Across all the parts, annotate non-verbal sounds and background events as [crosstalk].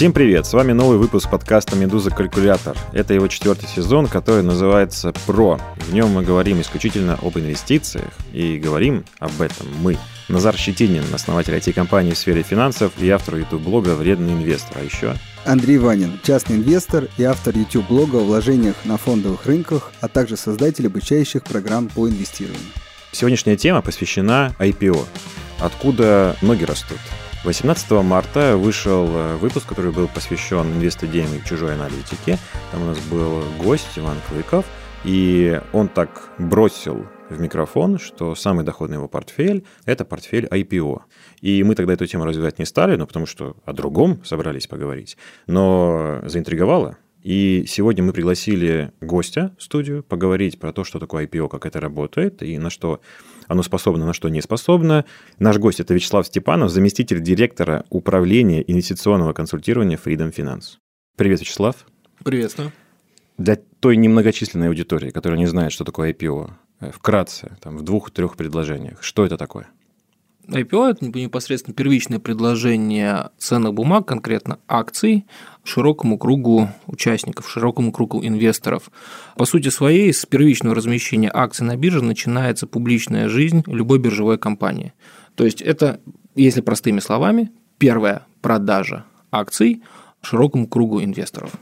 Всем привет! С вами новый выпуск подкаста «Медуза Калькулятор». Это его четвертый сезон, который называется «Про». В нем мы говорим исключительно об инвестициях, и говорим об этом мы. Назар Щетинин, основатель IT-компании в сфере финансов и автор YouTube-блога «Вредный инвестор». А еще Андрей Ванин, частный инвестор и автор YouTube-блога о вложениях на фондовых рынках, а также создатель обучающих программ по инвестированию. Сегодняшняя тема посвящена IPO. Откуда ноги растут? 18 марта вышел э, выпуск, который был посвящен инвестодеям чужой аналитике. Там у нас был гость Иван Клыков, и он так бросил в микрофон, что самый доходный его портфель – это портфель IPO. И мы тогда эту тему развивать не стали, ну, потому что о другом собрались поговорить. Но заинтриговало. И сегодня мы пригласили гостя в студию поговорить про то, что такое IPO, как это работает и на что оно способно, на что не способно. Наш гость – это Вячеслав Степанов, заместитель директора управления инвестиционного консультирования Freedom Finance. Привет, Вячеслав. Приветствую. Для той немногочисленной аудитории, которая не знает, что такое IPO, э, вкратце, там, в двух-трех предложениях, что это такое? IPO – это непосредственно первичное предложение ценных бумаг, конкретно акций, широкому кругу участников, широкому кругу инвесторов. По сути своей, с первичного размещения акций на бирже начинается публичная жизнь любой биржевой компании. То есть это, если простыми словами, первая продажа акций широкому кругу инвесторов.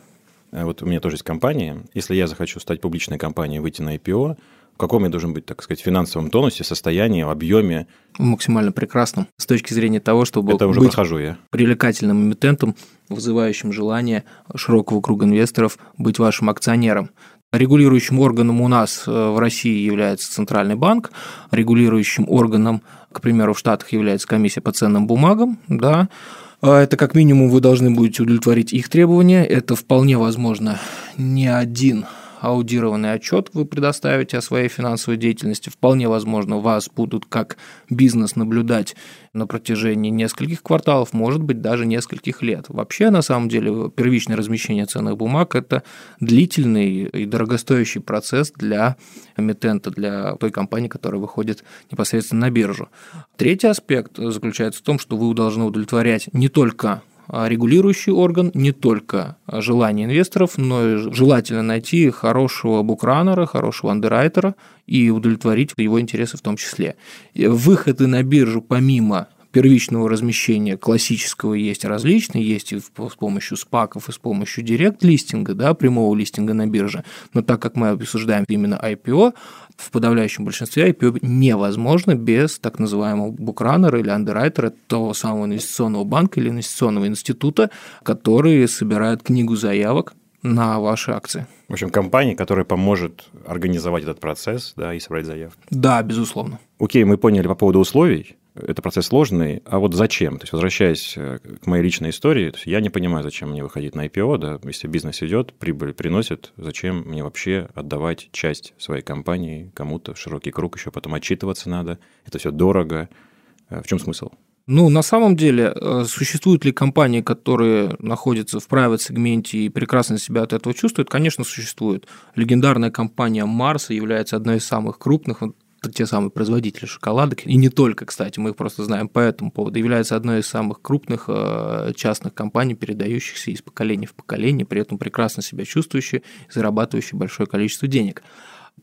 А вот у меня тоже есть компания. Если я захочу стать публичной компанией, выйти на IPO, каком я должен быть, так сказать, финансовом тонусе, состоянии, объеме? Максимально прекрасном с точки зрения того, чтобы Это уже быть прохожу я. привлекательным эмитентом, вызывающим желание широкого круга инвесторов быть вашим акционером. Регулирующим органом у нас э, в России является Центральный банк, регулирующим органом, к примеру, в Штатах является комиссия по ценным бумагам, да, а это как минимум вы должны будете удовлетворить их требования. Это вполне возможно не один аудированный отчет вы предоставите о своей финансовой деятельности. Вполне возможно, вас будут как бизнес наблюдать на протяжении нескольких кварталов, может быть, даже нескольких лет. Вообще, на самом деле, первичное размещение ценных бумаг – это длительный и дорогостоящий процесс для эмитента, для той компании, которая выходит непосредственно на биржу. Третий аспект заключается в том, что вы должны удовлетворять не только регулирующий орган не только желание инвесторов, но и желательно найти хорошего букранера, хорошего андеррайтера и удовлетворить его интересы в том числе. Выходы на биржу помимо первичного размещения классического есть различные, есть и с помощью спаков, и с помощью директ-листинга, да, прямого листинга на бирже. Но так как мы обсуждаем именно IPO, в подавляющем большинстве IPO невозможно без так называемого букранера или андеррайтера, того самого инвестиционного банка или инвестиционного института, которые собирают книгу заявок на ваши акции. В общем, компания, которая поможет организовать этот процесс да, и собрать заявки. Да, безусловно. Окей, мы поняли по поводу условий это процесс сложный, а вот зачем? То есть, возвращаясь э, к моей личной истории, я не понимаю, зачем мне выходить на IPO, да, если бизнес идет, прибыль приносит, зачем мне вообще отдавать часть своей компании кому-то широкий круг, еще потом отчитываться надо, это все дорого. Э, в чем смысл? Ну, на самом деле, э, существуют ли компании, которые находятся в private сегменте и прекрасно себя от этого чувствуют? Конечно, существуют. Легендарная компания Марс является одной из самых крупных, те самые производители шоколадок, и не только, кстати, мы их просто знаем по этому поводу, является одной из самых крупных э, частных компаний, передающихся из поколения в поколение, при этом прекрасно себя чувствующие, зарабатывающие большое количество денег.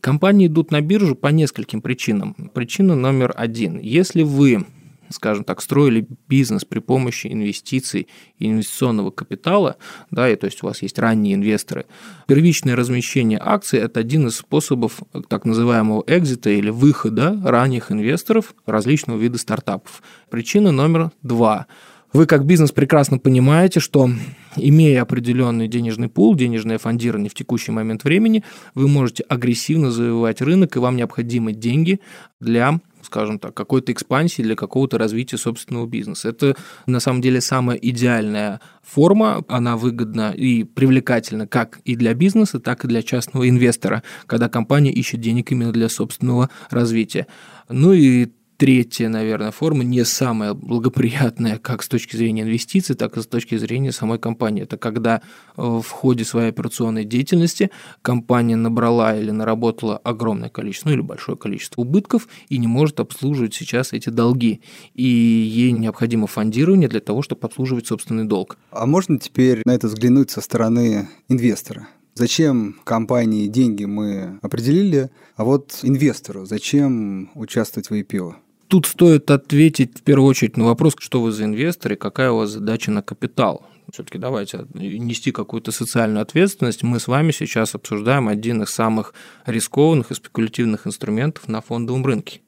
Компании идут на биржу по нескольким причинам. Причина номер один. Если вы скажем так, строили бизнес при помощи инвестиций и инвестиционного капитала, да, и то есть у вас есть ранние инвесторы, первичное размещение акций – это один из способов так называемого экзита или выхода ранних инвесторов различного вида стартапов. Причина номер два – вы как бизнес прекрасно понимаете, что имея определенный денежный пул, денежное фондирование в текущий момент времени, вы можете агрессивно завоевать рынок, и вам необходимы деньги для скажем так, какой-то экспансии для какого-то развития собственного бизнеса. Это на самом деле самая идеальная форма, она выгодна и привлекательна как и для бизнеса, так и для частного инвестора, когда компания ищет денег именно для собственного развития. Ну и третья, наверное, форма не самая благоприятная как с точки зрения инвестиций, так и с точки зрения самой компании. Это когда э, в ходе своей операционной деятельности компания набрала или наработала огромное количество, ну или большое количество убытков и не может обслуживать сейчас эти долги. И ей необходимо фондирование для того, чтобы обслуживать собственный долг. А можно теперь на это взглянуть со стороны инвестора? Зачем компании деньги мы определили, а вот инвестору зачем участвовать в IPO? Тут стоит ответить в первую очередь на вопрос, что вы за инвестор и какая у вас задача на капитал. Все-таки давайте нести какую-то социальную ответственность. Мы с вами сейчас обсуждаем один из самых рискованных и спекулятивных инструментов на фондовом рынке.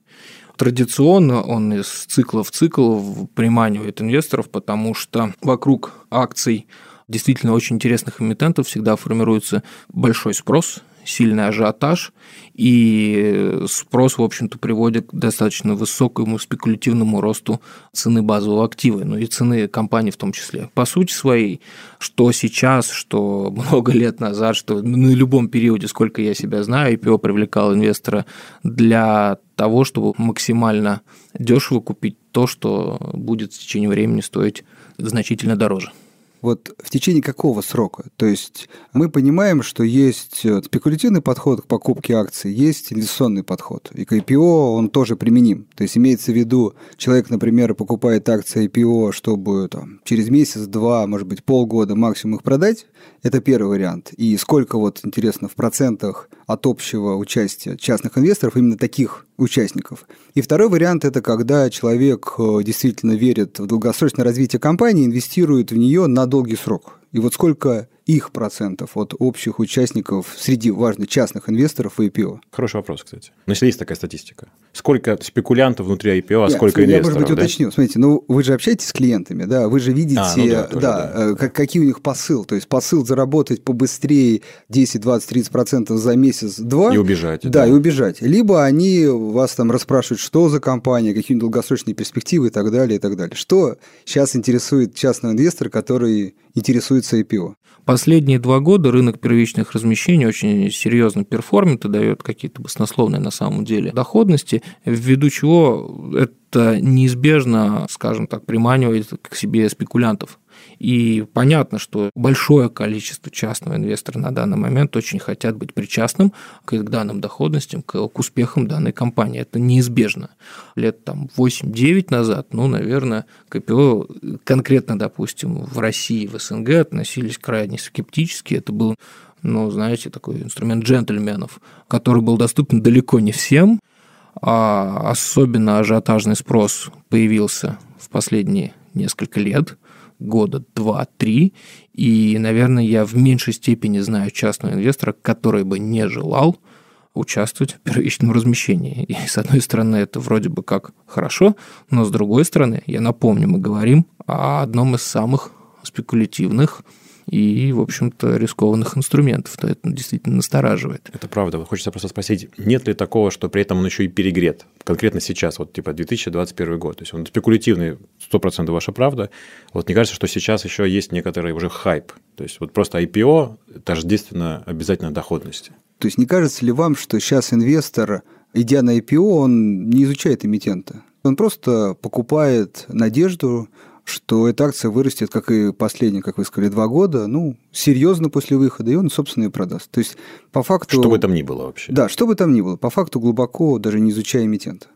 Традиционно он из цикла в цикл приманивает инвесторов, потому что вокруг акций действительно очень интересных эмитентов всегда формируется большой спрос, сильный ажиотаж, и спрос, в общем-то, приводит к достаточно высокому спекулятивному росту цены базового актива, ну и цены компании в том числе. По сути своей, что сейчас, что [laughs] много лет назад, что на любом периоде, сколько я себя знаю, IPO привлекал инвестора для того, чтобы максимально дешево купить то, что будет в течение времени стоить значительно дороже. Вот в течение какого срока? То есть мы понимаем, что есть э, спекулятивный подход к покупке акций, есть инвестиционный подход. И к IPO он тоже применим. То есть имеется в виду, человек, например, покупает акции IPO, чтобы там, через месяц, два, может быть, полгода максимум их продать. Это первый вариант. И сколько, вот интересно, в процентах от общего участия частных инвесторов именно таких участников. И второй вариант – это когда человек э, действительно верит в долгосрочное развитие компании, инвестирует в нее на долгий срок. И вот сколько их процентов от общих участников среди, важно, частных инвесторов в IPO? Хороший вопрос, кстати. Но если есть такая статистика. Сколько спекулянтов внутри IPO, а сколько я, инвесторов? Я, может быть, уточню. Да? Смотрите, ну вы же общаетесь с клиентами, да, вы же видите, а, ну да, тоже, да, да. Э, как, какие у них посыл. То есть посыл заработать побыстрее 10, 20, 30 процентов за месяц-два. И убежать. Да, да, и убежать. Либо они вас там расспрашивают, что за компания, какие долгосрочные перспективы и так далее, и так далее. Что сейчас интересует частного инвестора, который интересуется IPO? Последние два года рынок первичных размещений очень серьезно перформит и дает какие-то баснословные на самом деле доходности, ввиду чего это неизбежно, скажем так, приманивает к себе спекулянтов. И понятно, что большое количество частного инвестора на данный момент очень хотят быть причастным к данным доходностям, к, к успехам данной компании. Это неизбежно. Лет там 8-9 назад, ну, наверное, КПО конкретно, допустим, в России, в СНГ относились крайне скептически. Это был ну, знаете, такой инструмент джентльменов, который был доступен далеко не всем, а особенно ажиотажный спрос появился в последние несколько лет – года два-три, и, наверное, я в меньшей степени знаю частного инвестора, который бы не желал участвовать в первичном размещении. И, с одной стороны, это вроде бы как хорошо, но с другой стороны, я напомню, мы говорим о одном из самых спекулятивных и, в общем-то, рискованных инструментов. То это действительно настораживает. Это правда. Хочется просто спросить, нет ли такого, что при этом он еще и перегрет? Конкретно сейчас, вот типа 2021 год. То есть он спекулятивный, 100% ваша правда. Вот мне кажется, что сейчас еще есть некоторый уже хайп. То есть вот просто IPO тождественно обязательно доходности. То есть не кажется ли вам, что сейчас инвестор, идя на IPO, он не изучает эмитента? Он просто покупает надежду, что эта акция вырастет, как и последние, как вы сказали, два года, ну, серьезно после выхода, и он, собственно, и продаст. То есть, по факту... Что бы там ни было вообще. Да, что бы там ни было. По факту глубоко, даже не изучая эмитента.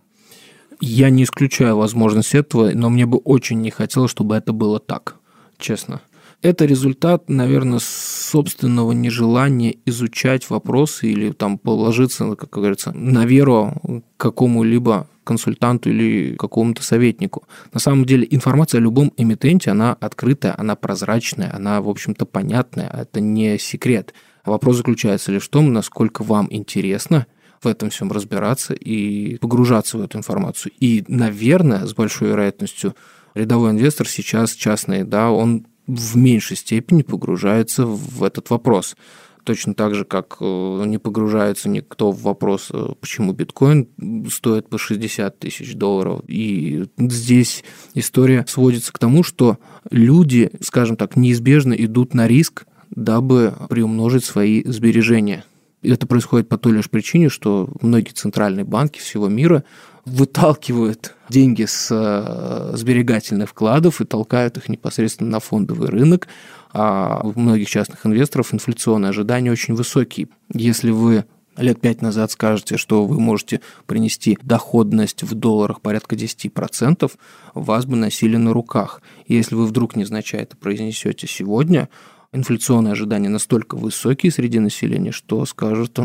Я не исключаю возможность этого, но мне бы очень не хотелось, чтобы это было так, честно. Это результат, наверное, собственного нежелания изучать вопросы или там положиться, как говорится, на веру какому-либо консультанту или какому-то советнику. На самом деле информация о любом эмитенте, она открытая, она прозрачная, она, в общем-то, понятная, это не секрет. Вопрос заключается лишь в том, насколько вам интересно в этом всем разбираться и погружаться в эту информацию. И, наверное, с большой вероятностью рядовой инвестор сейчас частный, да, он в меньшей степени погружается в этот вопрос. Точно так же, как э, не погружается никто в вопрос, э, почему биткоин стоит по 60 тысяч долларов. И здесь история сводится к тому, что люди, скажем так, неизбежно идут на риск, дабы приумножить свои сбережения. Это происходит по той лишь причине, что многие центральные банки всего мира выталкивают деньги с э, сберегательных вкладов и толкают их непосредственно на фондовый рынок, а у многих частных инвесторов инфляционные ожидания очень высокие. Если вы лет пять назад скажете, что вы можете принести доходность в долларах порядка 10%, вас бы носили на руках. Если вы вдруг незначай это произнесете сегодня, инфляционные ожидания настолько высокие среди населения, что скажут,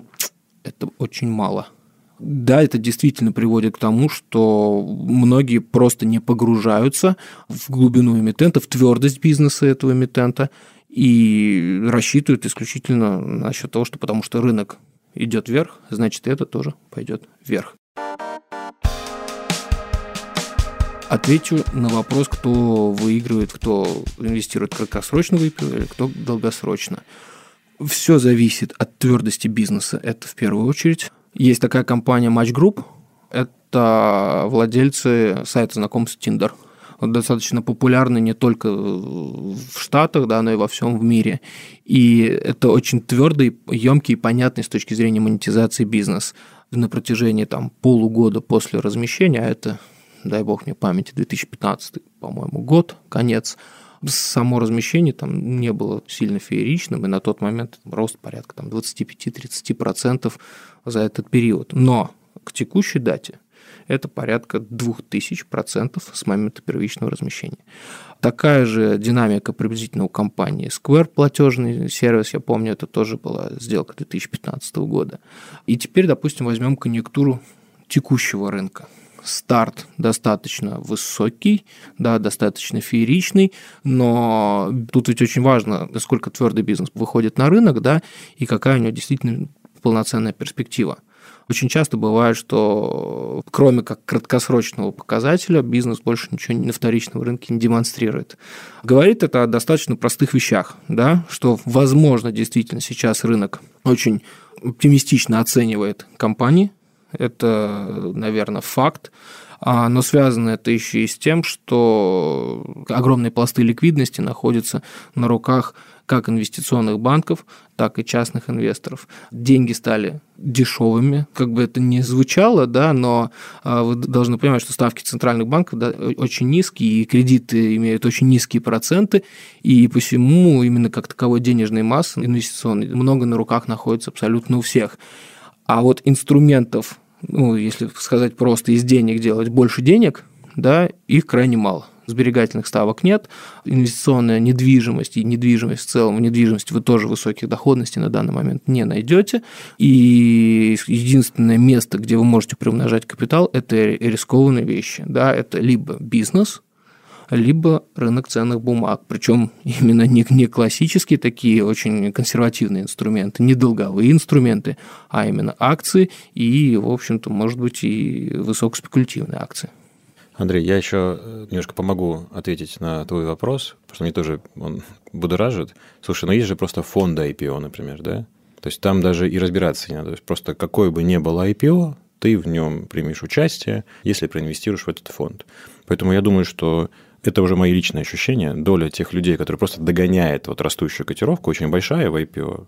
это очень мало. Да, это действительно приводит к тому, что многие просто не погружаются в глубину эмитента, в твердость бизнеса этого эмитента и рассчитывают исключительно насчет того, что потому что рынок идет вверх, значит, это тоже пойдет вверх. Отвечу на вопрос, кто выигрывает, кто инвестирует краткосрочно или кто долгосрочно. Все зависит от твердости бизнеса, это в первую очередь. Есть такая компания Match Group, это владельцы сайта знакомств Tinder – он достаточно популярный не только в Штатах, да, но и во всем в мире. И это очень твердый, емкий и понятный с точки зрения монетизации бизнес. На протяжении там, полугода после размещения, а это, дай бог мне памяти, 2015, по-моему, год, конец, само размещение там не было сильно фееричным, и на тот момент рост порядка там, 25-30% за этот период. Но к текущей дате это порядка 2000% с момента первичного размещения. Такая же динамика приблизительно у компании Square, платежный сервис, я помню, это тоже была сделка 2015 года. И теперь, допустим, возьмем конъюнктуру текущего рынка старт достаточно высокий, да, достаточно фееричный, но тут ведь очень важно, насколько твердый бизнес выходит на рынок, да, и какая у него действительно полноценная перспектива. Очень часто бывает, что кроме как краткосрочного показателя бизнес больше ничего на вторичном рынке не демонстрирует. Говорит это о достаточно простых вещах, да, что, возможно, действительно сейчас рынок очень оптимистично оценивает компании, это, наверное, факт. А, но связано это еще и с тем, что огромные пласты ликвидности находятся на руках как инвестиционных банков, так и частных инвесторов. Деньги стали дешевыми, как бы это ни звучало, да, но а, вы должны понимать, что ставки центральных банков да, очень низкие, и кредиты имеют очень низкие проценты, и посему именно как таковой денежной массы инвестиционной много на руках находится абсолютно у всех. А вот инструментов, ну, если сказать просто, из денег делать больше денег, да, их крайне мало. Сберегательных ставок нет, инвестиционная недвижимость и недвижимость в целом, в недвижимости вы тоже высоких доходностей на данный момент не найдете, и единственное место, где вы можете приумножать капитал, это рискованные вещи, да, это либо бизнес, либо рынок ценных бумаг. Причем именно не, не классические такие очень консервативные инструменты, не долговые инструменты, а именно акции и, в общем-то, может быть, и высокоспекулятивные акции. Андрей, я еще э, немножко помогу ответить на твой вопрос, потому что мне тоже он будоражит. Слушай, ну есть же просто фонды IPO, например, да? То есть там даже и разбираться не надо. То есть просто какой бы ни было IPO, ты в нем примешь участие, если проинвестируешь в этот фонд. Поэтому я думаю, что это уже мои личные ощущения. Доля тех людей, которые просто догоняет вот растущую котировку, очень большая в IPO.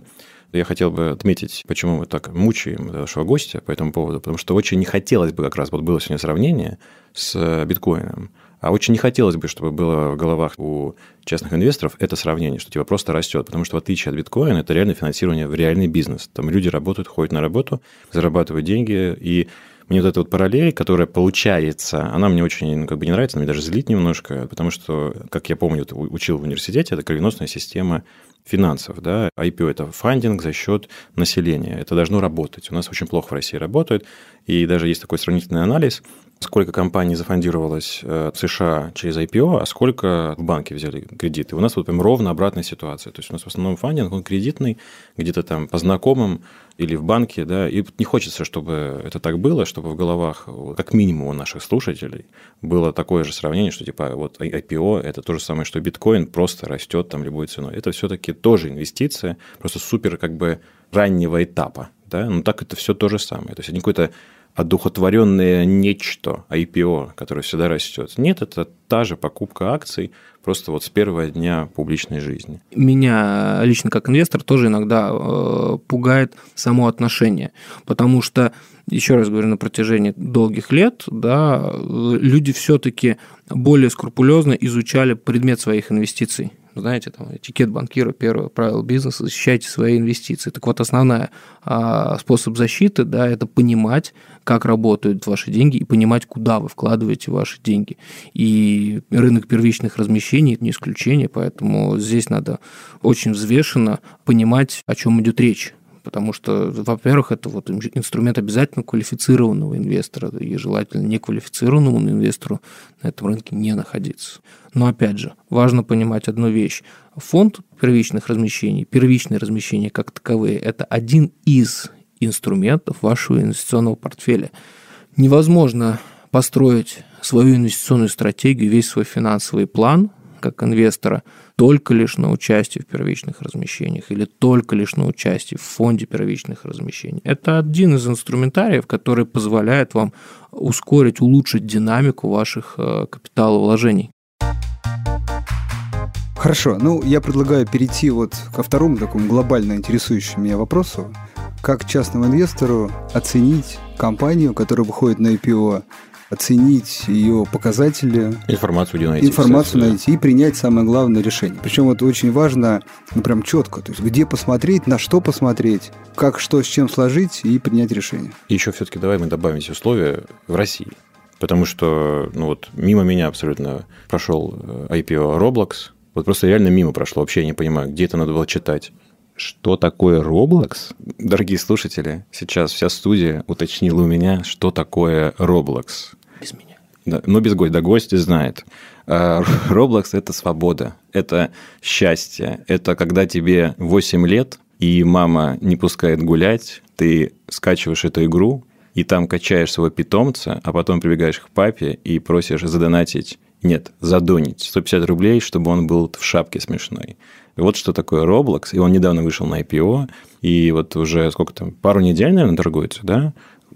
Я хотел бы отметить, почему мы так мучаем нашего гостя по этому поводу, потому что очень не хотелось бы как раз, вот было сегодня сравнение с биткоином, а очень не хотелось бы, чтобы было в головах у частных инвесторов это сравнение, что типа просто растет, потому что в отличие от биткоина это реально финансирование в реальный бизнес. Там люди работают, ходят на работу, зарабатывают деньги, и мне вот эта вот параллель, которая получается, она мне очень ну, как бы не нравится, она мне даже злит немножко, потому что, как я помню, учил в университете, это кровеносная система финансов. Да? IPO – это фандинг за счет населения. Это должно работать. У нас очень плохо в России работает. И даже есть такой сравнительный анализ – сколько компаний зафондировалось э, в США через IPO, а сколько в банке взяли кредиты. У нас вот прям ровно обратная ситуация. То есть у нас в основном фандинг, он кредитный, где-то там по знакомым или в банке, да, и не хочется, чтобы это так было, чтобы в головах, как минимум у наших слушателей, было такое же сравнение, что типа вот IPO – это то же самое, что биткоин просто растет там любой ценой. Это все-таки тоже инвестиция, просто супер как бы раннего этапа, да, но так это все то же самое. То есть не какой-то одухотворенное нечто, IPO, которое всегда растет. Нет, это та же покупка акций, просто вот с первого дня публичной жизни. Меня лично как инвестор тоже иногда э, пугает само отношение, потому что, еще раз говорю, на протяжении долгих лет да, люди все-таки более скрупулезно изучали предмет своих инвестиций знаете, там, этикет банкира, первое правило бизнеса – защищайте свои инвестиции. Так вот, основная а, способ защиты, да, это понимать, как работают ваши деньги и понимать, куда вы вкладываете ваши деньги. И рынок первичных размещений – не исключение, поэтому здесь надо очень взвешенно понимать, о чем идет речь потому что, во-первых, это вот инструмент обязательно квалифицированного инвестора, и желательно неквалифицированному инвестору на этом рынке не находиться. Но опять же, важно понимать одну вещь. Фонд первичных размещений, первичные размещения как таковые, это один из инструментов вашего инвестиционного портфеля. Невозможно построить свою инвестиционную стратегию, весь свой финансовый план как инвестора только лишь на участие в первичных размещениях или только лишь на участие в фонде первичных размещений. Это один из инструментариев, который позволяет вам ускорить, улучшить динамику ваших э, капиталовложений. Хорошо, ну я предлагаю перейти вот ко второму такому глобально интересующему меня вопросу. Как частному инвестору оценить компанию, которая выходит на IPO, оценить ее показатели. Информацию где найти. Информацию кстати, найти и принять самое главное решение. Причем вот очень важно, ну прям четко, то есть где посмотреть, на что посмотреть, как что с чем сложить и принять решение. И еще все-таки давай мы добавим эти условия в России. Потому что, ну вот, мимо меня абсолютно прошел э, IPO Roblox. Вот просто реально мимо прошло. Вообще я не понимаю, где это надо было читать. Что такое Roblox? Дорогие слушатели, сейчас вся студия уточнила у меня, что такое Roblox. Без меня. Да, но без гостя, да гость знает. А, [laughs] Roblox – это свобода, это счастье, это когда тебе 8 лет, и мама не пускает гулять, ты скачиваешь эту игру, и там качаешь своего питомца, а потом прибегаешь к папе и просишь задонатить, нет, задонить 150 рублей, чтобы он был в шапке смешной. Вот что такое Roblox, и он недавно вышел на IPO, и вот уже сколько там, пару недель, наверное, торгуется, да?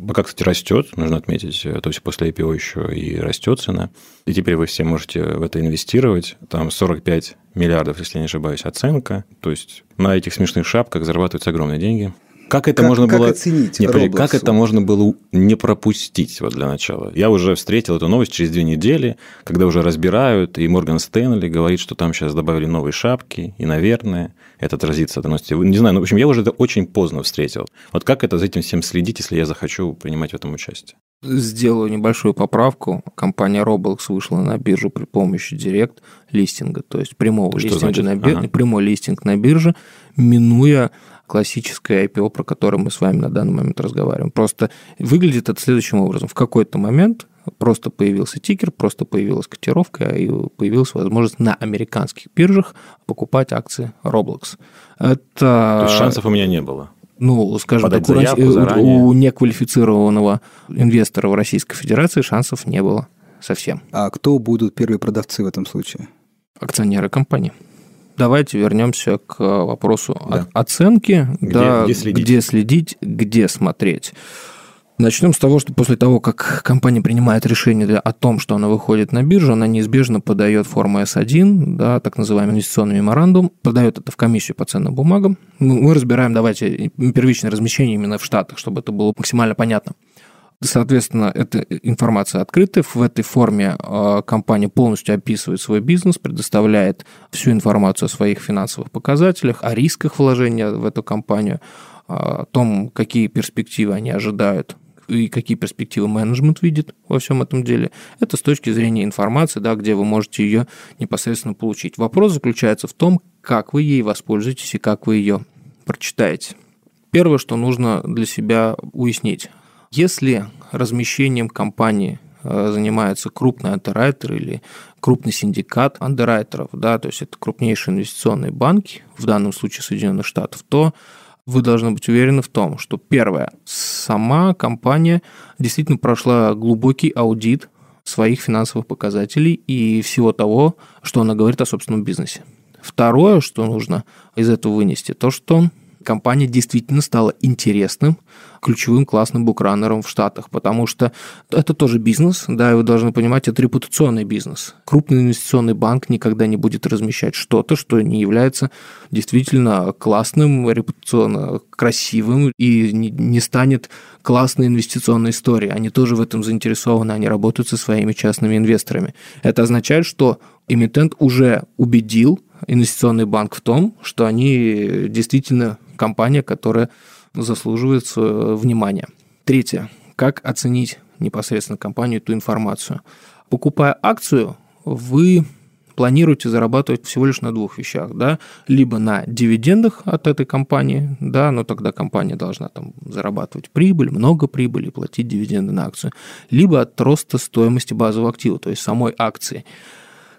Пока, кстати, растет, нужно отметить, то есть после IPO еще и растет цена. И теперь вы все можете в это инвестировать. Там 45 миллиардов, если не ошибаюсь, оценка. То есть на этих смешных шапках зарабатываются огромные деньги. Как это как, можно как было оценить не, подожди, как это можно было не пропустить вот для начала? Я уже встретил эту новость через две недели, когда уже разбирают, и Морган Стэнли говорит, что там сейчас добавили новые шапки, и, наверное, это отразится от новости. Не знаю, ну, в общем, я уже это очень поздно встретил. Вот как это за этим всем следить, если я захочу принимать в этом участие? Сделаю небольшую поправку. Компания Roblox вышла на биржу при помощи директ листинга, то есть прямого Что листинга значит? на бирже, Ага. прямой листинг на бирже, минуя классическое IPO, про которое мы с вами на данный момент разговариваем. Просто выглядит это следующим образом. В какой-то момент просто появился тикер, просто появилась котировка и появилась возможность на американских биржах покупать акции Roblox. Это... То есть шансов у меня не было. Ну, скажем Подать так, у, заявку у неквалифицированного инвестора в Российской Федерации шансов не было совсем. А кто будут первые продавцы в этом случае? Акционеры компании. Давайте вернемся к вопросу Да. оценки, Где- да, где следить? где следить, где смотреть. Начнем с того, что после того, как компания принимает решение о том, что она выходит на биржу, она неизбежно подает форму S1, да, так называемый инвестиционный меморандум, подает это в комиссию по ценным бумагам. Мы разбираем, давайте, первичное размещение именно в Штатах, чтобы это было максимально понятно. Соответственно, эта информация открыта. В этой форме э, компания полностью описывает свой бизнес, предоставляет всю информацию о своих финансовых показателях, о рисках вложения в эту компанию, о том, какие перспективы они ожидают и какие перспективы менеджмент видит во всем этом деле. Это с точки зрения информации, да, где вы можете ее непосредственно получить. Вопрос заключается в том, как вы ей воспользуетесь и как вы ее прочитаете. Первое, что нужно для себя уяснить. Если размещением компании э, занимается крупный андеррайтер или крупный синдикат андеррайтеров, да, то есть это крупнейшие инвестиционные банки, в данном случае Соединенных Штатов, то вы должны быть уверены в том, что первое, сама компания действительно прошла глубокий аудит своих финансовых показателей и всего того, что она говорит о собственном бизнесе. Второе, что нужно из этого вынести, то, что компания действительно стала интересным, ключевым классным букранером в Штатах, потому что это тоже бизнес, да, и вы должны понимать, это репутационный бизнес. Крупный инвестиционный банк никогда не будет размещать что-то, что не является действительно классным, репутационно красивым и не станет классной инвестиционной историей. Они тоже в этом заинтересованы, они работают со своими частными инвесторами. Это означает, что эмитент уже убедил инвестиционный банк в том, что они действительно компания, которая заслуживает внимания. Третье. Как оценить непосредственно компанию, эту информацию? Покупая акцию, вы планируете зарабатывать всего лишь на двух вещах, да, либо на дивидендах от этой компании, да, но тогда компания должна там зарабатывать прибыль, много прибыли, платить дивиденды на акцию, либо от роста стоимости базового актива, то есть самой акции.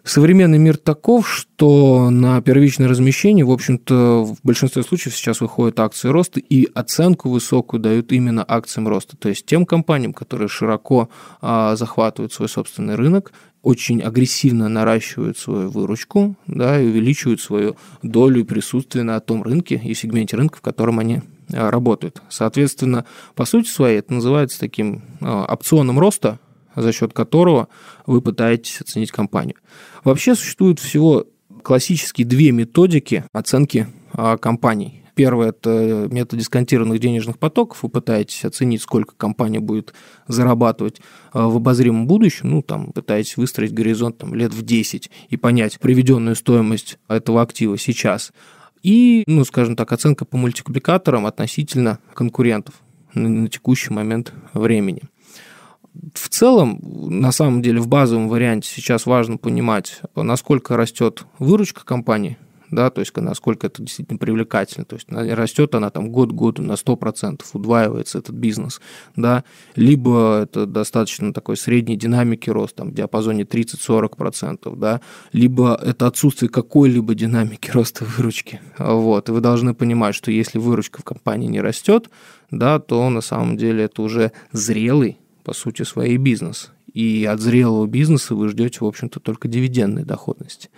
Современный мир таков, что на первичное размещение, в общем-то, в большинстве случаев сейчас выходят акции роста, и оценку высокую дают именно акциям роста, то есть тем компаниям, которые широко а, захватывают свой собственный рынок, очень агрессивно наращивают свою выручку да, и увеличивают свою долю и присутствие на том рынке и сегменте рынка, в котором они а, работают. Соответственно, по сути своей это называется таким а, опционом роста, за счет которого вы пытаетесь оценить компанию. Вообще существует всего классические две методики оценки а, компаний. Первое – это метод дисконтированных денежных потоков. Вы пытаетесь оценить, сколько компания будет зарабатывать а, в обозримом будущем. Ну, там, пытаетесь выстроить горизонт там, лет в 10 и понять приведенную стоимость этого актива сейчас. И, ну, скажем так, оценка по мультипликаторам относительно конкурентов на текущий момент времени в целом, на самом деле, в базовом варианте сейчас важно понимать, насколько растет выручка компании, да, то есть насколько это действительно привлекательно, то есть растет она там год к году на 100%, удваивается этот бизнес, да, либо это достаточно такой средней динамики роста, там, в диапазоне 30-40%, да, либо это отсутствие какой-либо динамики роста выручки, вот, и вы должны понимать, что если выручка в компании не растет, да, то на самом деле это уже зрелый по сути, своей бизнес. И от зрелого бизнеса вы ждете, в общем-то, только дивидендной доходности.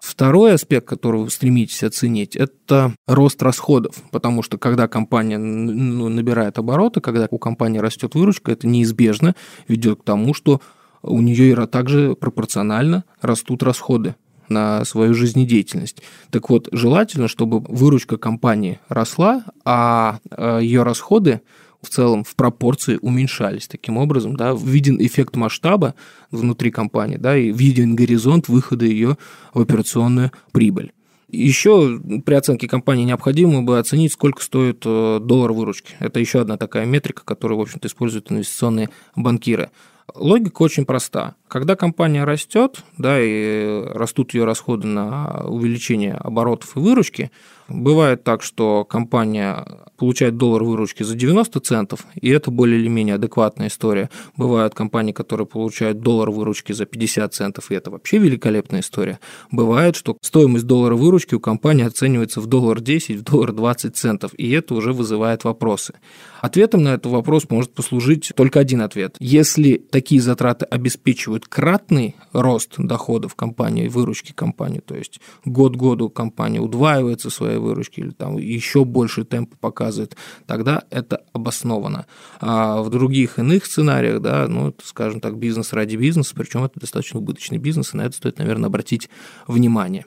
Второй аспект, который вы стремитесь оценить, это рост расходов, потому что когда компания ну, набирает обороты, когда у компании растет выручка, это неизбежно ведет к тому, что у нее также пропорционально растут расходы на свою жизнедеятельность. Так вот, желательно, чтобы выручка компании росла, а э, ее расходы в целом в пропорции уменьшались. Таким образом, да, виден эффект масштаба внутри компании, да, и виден горизонт выхода ее в операционную прибыль. Еще при оценке компании необходимо бы оценить, сколько стоит э, доллар выручки. Это еще одна такая метрика, которую, в общем-то, используют инвестиционные банкиры. Логика очень проста. Когда компания растет, да, и растут ее расходы на увеличение оборотов и выручки, бывает так, что компания получает доллар выручки за 90 центов, и это более или менее адекватная история. Бывают компании, которые получают доллар выручки за 50 центов, и это вообще великолепная история. Бывает, что стоимость доллара выручки у компании оценивается в доллар 10, в доллар 20 центов, и это уже вызывает вопросы. Ответом на этот вопрос может послужить только один ответ. Если такие затраты обеспечивают кратный рост доходов компании, выручки компании, то есть год году компания удваивается своей выручки или там еще больше темпа показывает, тогда это обосновано. А в других иных сценариях, да, ну, это, скажем так, бизнес ради бизнеса, причем это достаточно убыточный бизнес, и на это стоит, наверное, обратить внимание.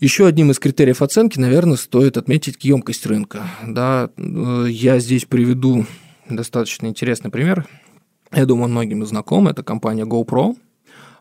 Еще одним из критериев оценки, наверное, стоит отметить емкость рынка. Да, э, я здесь приведу достаточно интересный пример. Я думаю, многим знаком. Это компания GoPro.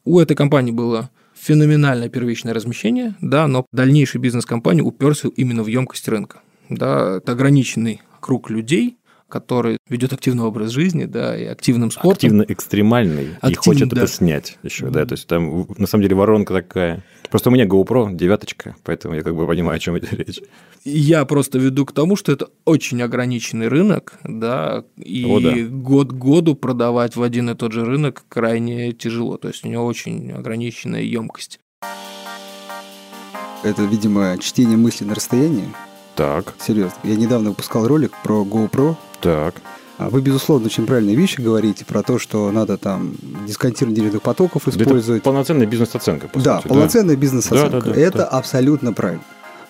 У этой компании было феноменальное первичное размещение, да, но дальнейший бизнес компании уперся именно в емкость рынка. Да, это ограниченный круг людей, который ведет активный образ жизни, да, и активным спортом. Активно экстремальный, Активно, и хочет да. это снять еще, да, то есть там на самом деле воронка такая. Просто у меня GoPro девяточка, поэтому я как бы понимаю, о чем идет речь. Я просто веду к тому, что это очень ограниченный рынок, да, и О, да. год к году продавать в один и тот же рынок крайне тяжело, то есть у него очень ограниченная емкость. Это, видимо, чтение мысли на расстоянии. Так. Серьезно. Я недавно выпускал ролик про GoPro. Так. А вы, безусловно, очень правильные вещи говорите про то, что надо там дисконтирование денежных потоков использовать. Это полноценная бизнес-оценка, по Да, сути, полноценная да? бизнес-оценка. Да, да, да, это да. абсолютно правильно.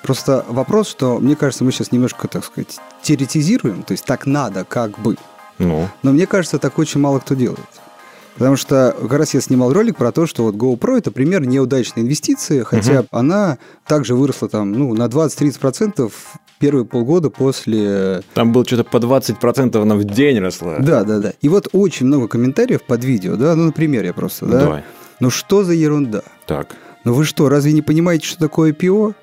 Просто вопрос, что, мне кажется, мы сейчас немножко, так сказать, теоретизируем, то есть так надо, как бы. Ну, Но мне кажется, так очень мало кто делает. Потому что как раз я снимал ролик про то, что вот GoPro это пример неудачной инвестиции, хотя она также выросла там ну, на 20-30% первые полгода после... там было что-то по 20% она в день росла. Да, да, да. И вот очень много комментариев под видео, да, ну, например, я просто, да. Давай. Ну что за ерунда? Так, Ну вы что, разве не понимаете, что такое IPO?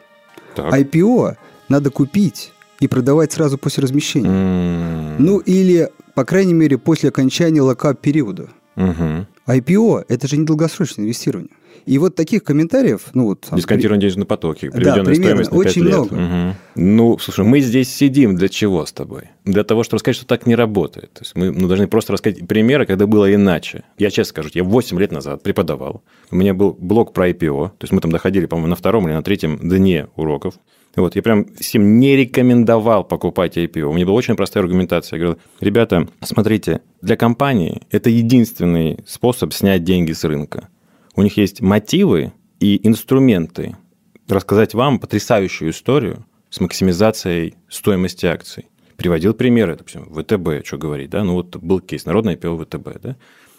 так. IPO надо купить и продавать сразу после размещения. М, Ну или, по крайней мере, после окончания локап-периода. мгм. IPO – это же не долгосрочное инвестирование. И вот таких комментариев, ну вот... там, Дисконтированные денежные потоки, Да, приведенная примерно. стоимость на 5 Очень лет. много. Мгм. Ну, слушай, мы здесь сидим для чего с тобой? Для того, чтобы рассказать, что так не работает. То есть мы ну, должны просто рассказать примеры, когда было иначе. Я честно скажу, я 8 лет назад преподавал. У меня был блок про IPO. То есть мы там доходили, по-моему, на втором или на третьем дне уроков. Вот, я прям всем не рекомендовал покупать IPO. У меня была очень простая аргументация. Я говорил, ребята, смотрите, для компании это единственный способ снять деньги с рынка. У них есть мотивы и инструменты рассказать вам потрясающую историю с максимизацией стоимости акций. Приводил примеры, допустим, ВТБ, что говорить, да, ну вот был кейс, народное IPO ВТБ, да,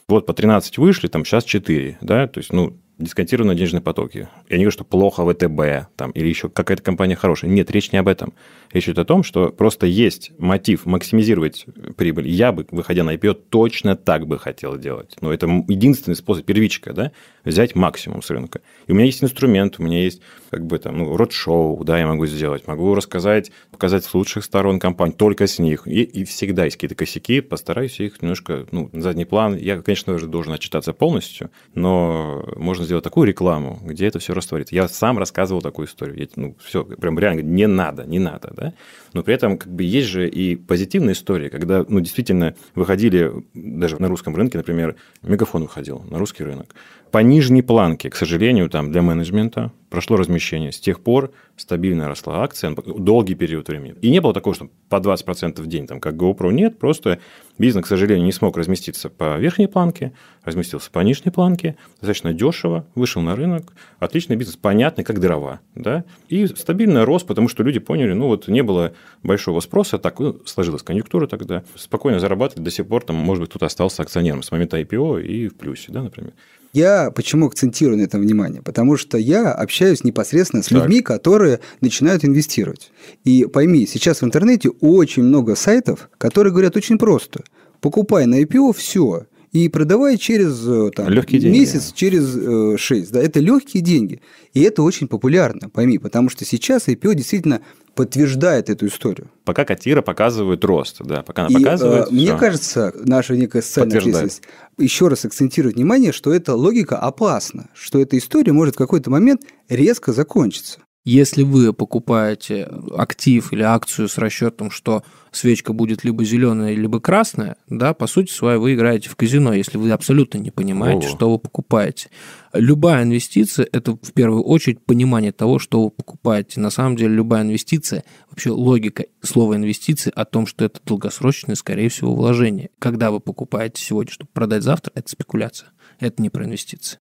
вот по 13 вышли, там сейчас 4, да, то есть, ну, дисконтированные денежные потоки. Я не говорю, что плохо ВТБ там, или еще какая-то компания хорошая. Нет, речь не об этом. Речь идет о том, что просто есть мотив максимизировать прибыль. Я бы, выходя на IPO, точно так бы хотел делать. Но это единственный способ, первичка, да, взять максимум с рынка. И у меня есть инструмент, у меня есть как бы там, ну, род-шоу, да, я могу сделать, могу рассказать, показать с лучших сторон компании, только с них. И, и всегда есть какие-то косяки, постараюсь их немножко, ну, на задний план. Я, конечно же, должен отчитаться полностью, но можно сделать такую рекламу, где это все растворится. Я сам рассказывал такую историю. Я, ну, все, прям реально, не надо, не надо, да. Но при этом как бы есть же и позитивная история, когда, ну, действительно выходили даже на русском рынке, например, Мегафон выходил на русский рынок. По нижней планке, к сожалению, там для менеджмента прошло размещение. С тех пор стабильно росла акция долгий период времени. И не было такого, что по 20% в день, там, как GoPro, нет. Просто бизнес, к сожалению, не смог разместиться по верхней планке, разместился по нижней планке, достаточно дешево, вышел на рынок. Отличный бизнес, понятный, как дрова. Да? И стабильно рос, потому что люди поняли, ну вот не было большого спроса, так ну, сложилась конъюнктура тогда. Спокойно зарабатывать до сих пор, там, может быть, кто-то остался акционером с момента IPO и в плюсе, да, например. Я почему акцентирую на этом внимание? Потому что я общаюсь непосредственно с Так. людьми, которые начинают инвестировать. И пойми, сейчас в интернете очень много сайтов, которые говорят очень просто. Покупай на IPO все и продавай через э, там, Лёгкие деньги. месяц, через э, 6. Да, это легкие деньги. И это очень популярно, пойми, потому что сейчас IPO действительно подтверждает эту историю. Пока котира показывает рост, да, пока она И, показывает. э, мне кажется, наша некая социальная ответственность еще раз акцентирует внимание, что эта логика опасна, что эта история может в какой-то момент резко закончиться. Если вы покупаете актив или акцию с расчетом, что свечка будет либо зеленая, либо красная, да, по сути своей вы играете в казино, если вы абсолютно не понимаете, Во-во. что вы покупаете. Любая инвестиция – это в первую очередь понимание того, что вы покупаете. На самом деле любая инвестиция, вообще логика слова инвестиции о том, что это долгосрочное, скорее всего, вложение. Когда вы покупаете сегодня, чтобы продать завтра, это спекуляция. Это не про инвестиции.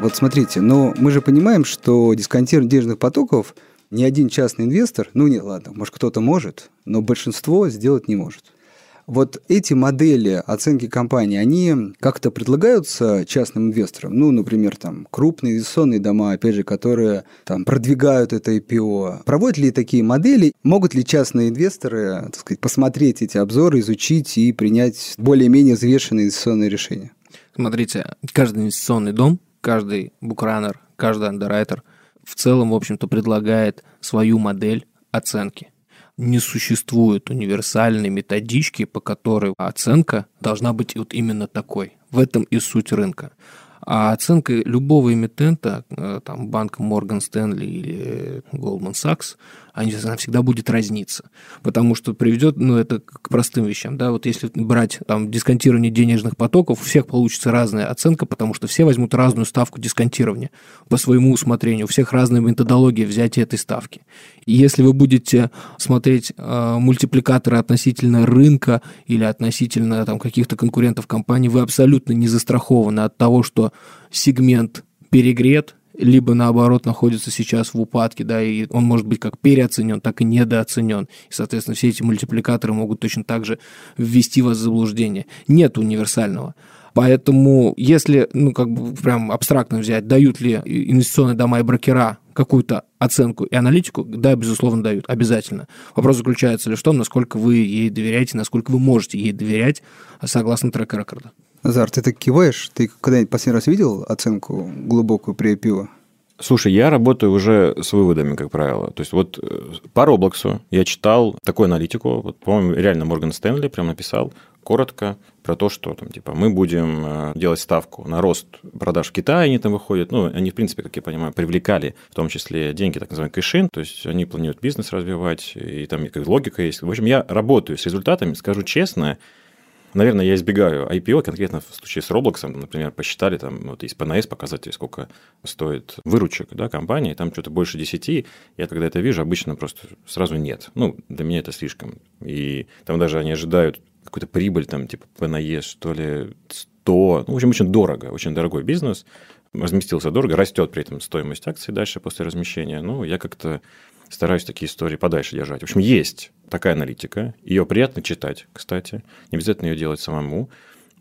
Вот смотрите, но мы же понимаем, что дисконтирование денежных потоков ни один частный инвестор, ну не, ладно, может кто-то может, но большинство сделать не может. Вот эти модели оценки компании, они как-то предлагаются частным инвесторам, ну, например, там крупные инвестиционные дома, опять же, которые там продвигают это IPO. Проводят ли такие модели? Могут ли частные инвесторы, так сказать, посмотреть эти обзоры, изучить и принять более-менее взвешенные инвестиционные решения? Смотрите, каждый инвестиционный дом, каждый букранер, каждый андеррайтер в целом, в общем-то, предлагает свою модель оценки. Не существует универсальной методички, по которой оценка должна быть вот именно такой. В этом и суть рынка. А оценка любого эмитента, э, там, банка Morgan Stanley или Goldman Sachs, она всегда будет разниться. Потому что приведет, ну, это к простым вещам, да, вот если брать там дисконтирование денежных потоков, у всех получится разная оценка, потому что все возьмут разную ставку дисконтирования по своему усмотрению, у всех разная методология взятия этой ставки. И если вы будете смотреть э, мультипликаторы относительно рынка или относительно там, каких-то конкурентов компании, вы абсолютно не застрахованы от того, что сегмент перегрет, либо наоборот находится сейчас в упадке, да, и он может быть как переоценен, так и недооценен. И, соответственно, все эти мультипликаторы могут точно так же ввести вас в заблуждение. Нет универсального. Поэтому, если, ну, как бы прям абстрактно взять, дают ли инвестиционные дома и брокера какую-то оценку и аналитику, да, безусловно, дают, обязательно. Вопрос заключается лишь в том, насколько вы ей доверяете, насколько вы можете ей доверять согласно трек-рекорда. Назар, ты так киваешь? Ты когда-нибудь последний раз видел оценку глубокую при IPO? Слушай, я работаю уже с выводами, как правило. То есть вот э, по Роблоксу я читал такую аналитику, вот, по-моему, реально Морган Стэнли прям написал коротко про то, что там, типа, мы будем э, делать ставку на рост продаж в Китае, они там выходят. Ну, они, в принципе, как я понимаю, привлекали в том числе деньги, так называемый кэшин, то есть они планируют бизнес развивать, и там логика есть. В общем, я работаю с результатами, скажу честно, Наверное, я избегаю IPO, конкретно в случае с Roblox, например, посчитали, там, вот есть PNS показатели, сколько стоит выручек да, компании, там что-то больше 10, я когда это вижу, обычно просто сразу нет. Ну, для меня это слишком. И там даже они ожидают какую-то прибыль, там, типа PNS, что ли, 100, ну, в общем, очень дорого, очень дорогой бизнес, разместился дорого, растет при этом стоимость акций дальше после размещения. Ну, я как-то стараюсь такие истории подальше держать. В общем, есть такая аналитика, ее приятно читать, кстати, не обязательно ее делать самому.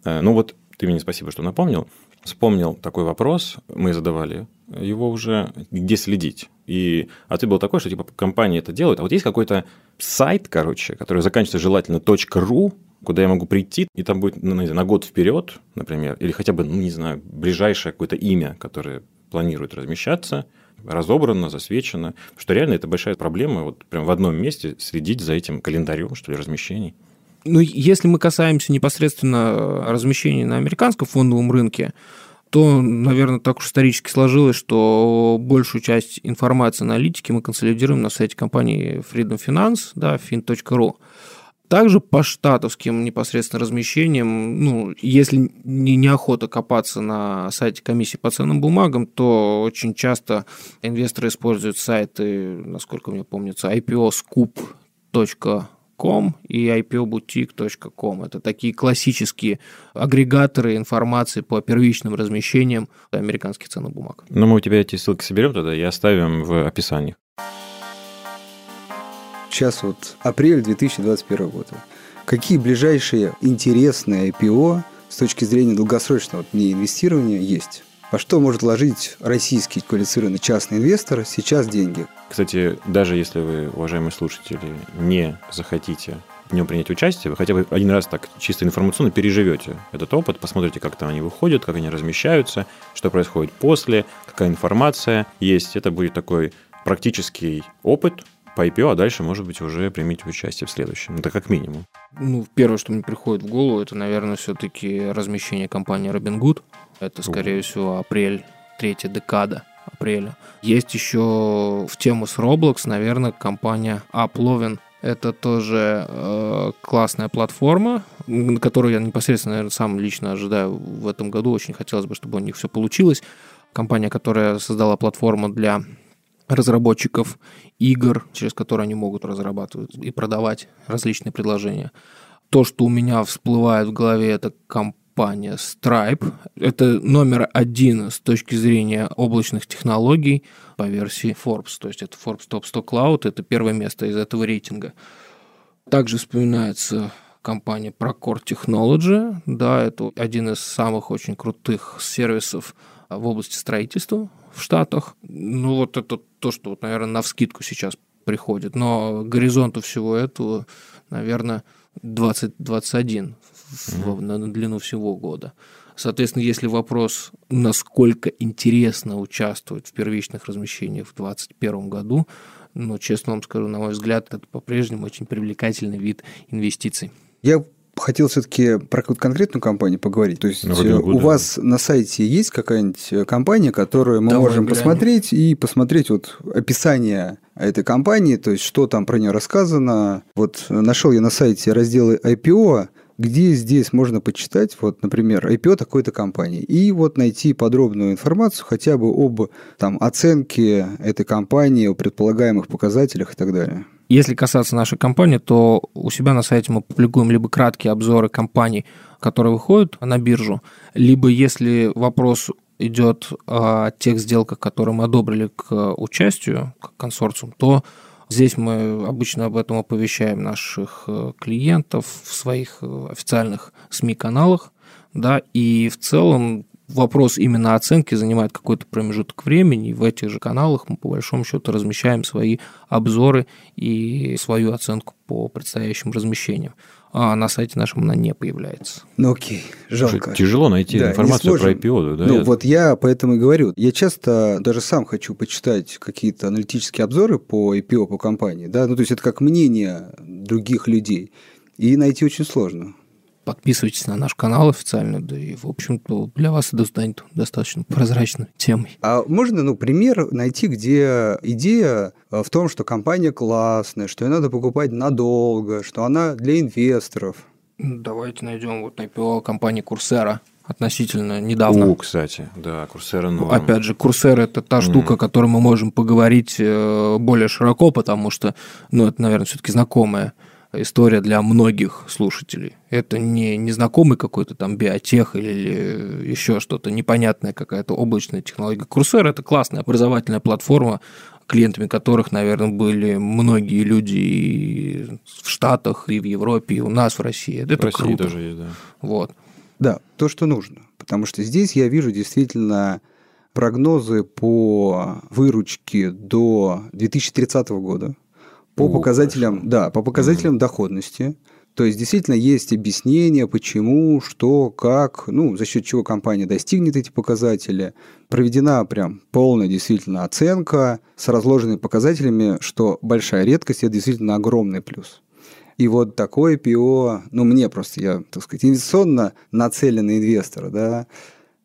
Э, ну вот, ты мне спасибо, что напомнил. Вспомнил такой вопрос, мы задавали его уже, где следить. И ответ был такой, что типа компания это делает, а вот есть какой-то сайт, короче, который заканчивается желательно .ru, куда я могу прийти, и там будет ну, на год вперед, например, или хотя бы, ну, не знаю, ближайшее какое-то имя, которое планирует размещаться – разобрано, засвечено. Что реально это большая проблема, вот прям в одном месте следить за этим календарем, что ли, размещений. Ну, если мы касаемся непосредственно размещений на американском фондовом рынке, то, наверное, так уж исторически сложилось, что большую часть информации аналитики мы консолидируем на сайте компании Freedom Finance, да, fin.ru. Также по штатовским непосредственно размещениям, ну, если не, неохота копаться на сайте комиссии по ценным бумагам, то очень часто инвесторы используют сайты, насколько мне помнится, iposcoop.com и ipoboutique.com. Это такие классические агрегаторы информации по первичным размещениям американских ценных бумаг. Ну, мы у тебя эти ссылки соберем тогда и оставим в описании сейчас вот апрель 2021 года. Какие ближайшие интересные IPO с точки зрения долгосрочного не инвестирования есть? Во что может вложить российский квалифицированный частный инвестор сейчас деньги? Кстати, даже если вы, уважаемые слушатели, не захотите в нем принять участие, вы хотя бы один раз так чисто информационно переживете этот опыт, посмотрите, как там они выходят, как они размещаются, что происходит после, какая информация есть. Это будет такой практический опыт, по IPO, а дальше, может быть, уже примите участие в следующем. Это как минимум. Ну, первое, что мне приходит в голову, это, наверное, все-таки размещение компании Robinhood. Это, скорее О. всего, апрель, третья декада апреля. Есть еще в тему с Roblox, наверное, компания Uplovin. Это тоже э, классная платформа, на которую я непосредственно, наверное, сам лично ожидаю в этом году. Очень хотелось бы, чтобы у них все получилось. Компания, которая создала платформу для разработчиков игр, через которые они могут разрабатывать и продавать различные предложения. То, что у меня всплывает в голове, это компания Stripe. Это номер один с точки зрения облачных технологий по версии Forbes. То есть это Forbes Top 100 Cloud, это первое место из этого рейтинга. Также вспоминается компания Procore Technology. Да, это один из самых очень крутых сервисов в области строительства в Штатах. Ну, вот это то, что, вот, наверное, на вскидку сейчас приходит. Но горизонту всего этого, наверное, 2021 mm-hmm. на длину всего года. Соответственно, если вопрос, насколько интересно участвовать в первичных размещениях в 2021 году, ну, честно вам скажу, на мой взгляд, это по-прежнему очень привлекательный вид инвестиций. Я хотел все-таки про какую-то конкретную компанию поговорить. То есть ну, э, у да. вас на сайте есть какая-нибудь э, компания, которую мы Давай можем глянем. посмотреть и посмотреть вот описание этой компании, то есть что там про нее рассказано. Вот нашел я на сайте разделы IPO, где здесь можно почитать, вот, например, IPO такой-то компании, и вот найти подробную информацию хотя бы об там, оценке этой компании, о предполагаемых показателях и так далее. Если касаться нашей компании, то у себя на сайте мы публикуем либо краткие обзоры компаний, которые выходят на биржу, либо если вопрос идет о тех сделках, которые мы одобрили к участию, как консорциум, то здесь мы обычно об этом оповещаем наших э, клиентов в своих э, официальных СМИ-каналах, да, и в целом вопрос именно оценки занимает какой-то промежуток времени, в этих же каналах мы по большому счету размещаем свои обзоры и свою оценку по предстоящим размещениям а на сайте нашем она не появляется. Ну окей, жалко. Тяжело найти да, информацию про IPO, да? Ну я... вот я поэтому и говорю. Я часто даже сам хочу почитать какие-то аналитические обзоры по IPO, по компании, да, ну то есть это как мнение других людей, и найти очень сложно подписывайтесь на наш канал официально, да и, в общем-то, для вас это станет достаточно прозрачной темой. А можно, ну, пример найти, где идея э, в том, что компания классная, что ее надо покупать надолго, что она для инвесторов? Давайте найдем вот IPO компании Курсера относительно недавно. О, кстати, да, Курсера ну, Опять же, Курсера – это та штука, mm. о которой мы можем поговорить э, более широко, потому что, ну, это, наверное, все таки знакомая история для многих слушателей. Это не незнакомый какой-то там биотех или еще что-то, непонятная какая-то облачная технология. Курсер – это классная образовательная платформа, клиентами которых, наверное, были многие люди и в Штатах, и в Европе, и у нас в России. Это в России круто. тоже есть, да. Вот. Да, то, что нужно. Потому что здесь я вижу действительно прогнозы по выручке до 2030 года по О, показателям, хорошо. да, по показателям доходности. То есть действительно есть объяснение, почему, что, как, ну, за счет чего компания достигнет эти показатели. Проведена прям полная действительно оценка с разложенными показателями, что большая редкость – это действительно огромный плюс. И вот такое ПИО, ну, мне просто, я, так сказать, инвестиционно нацеленный инвестор, да,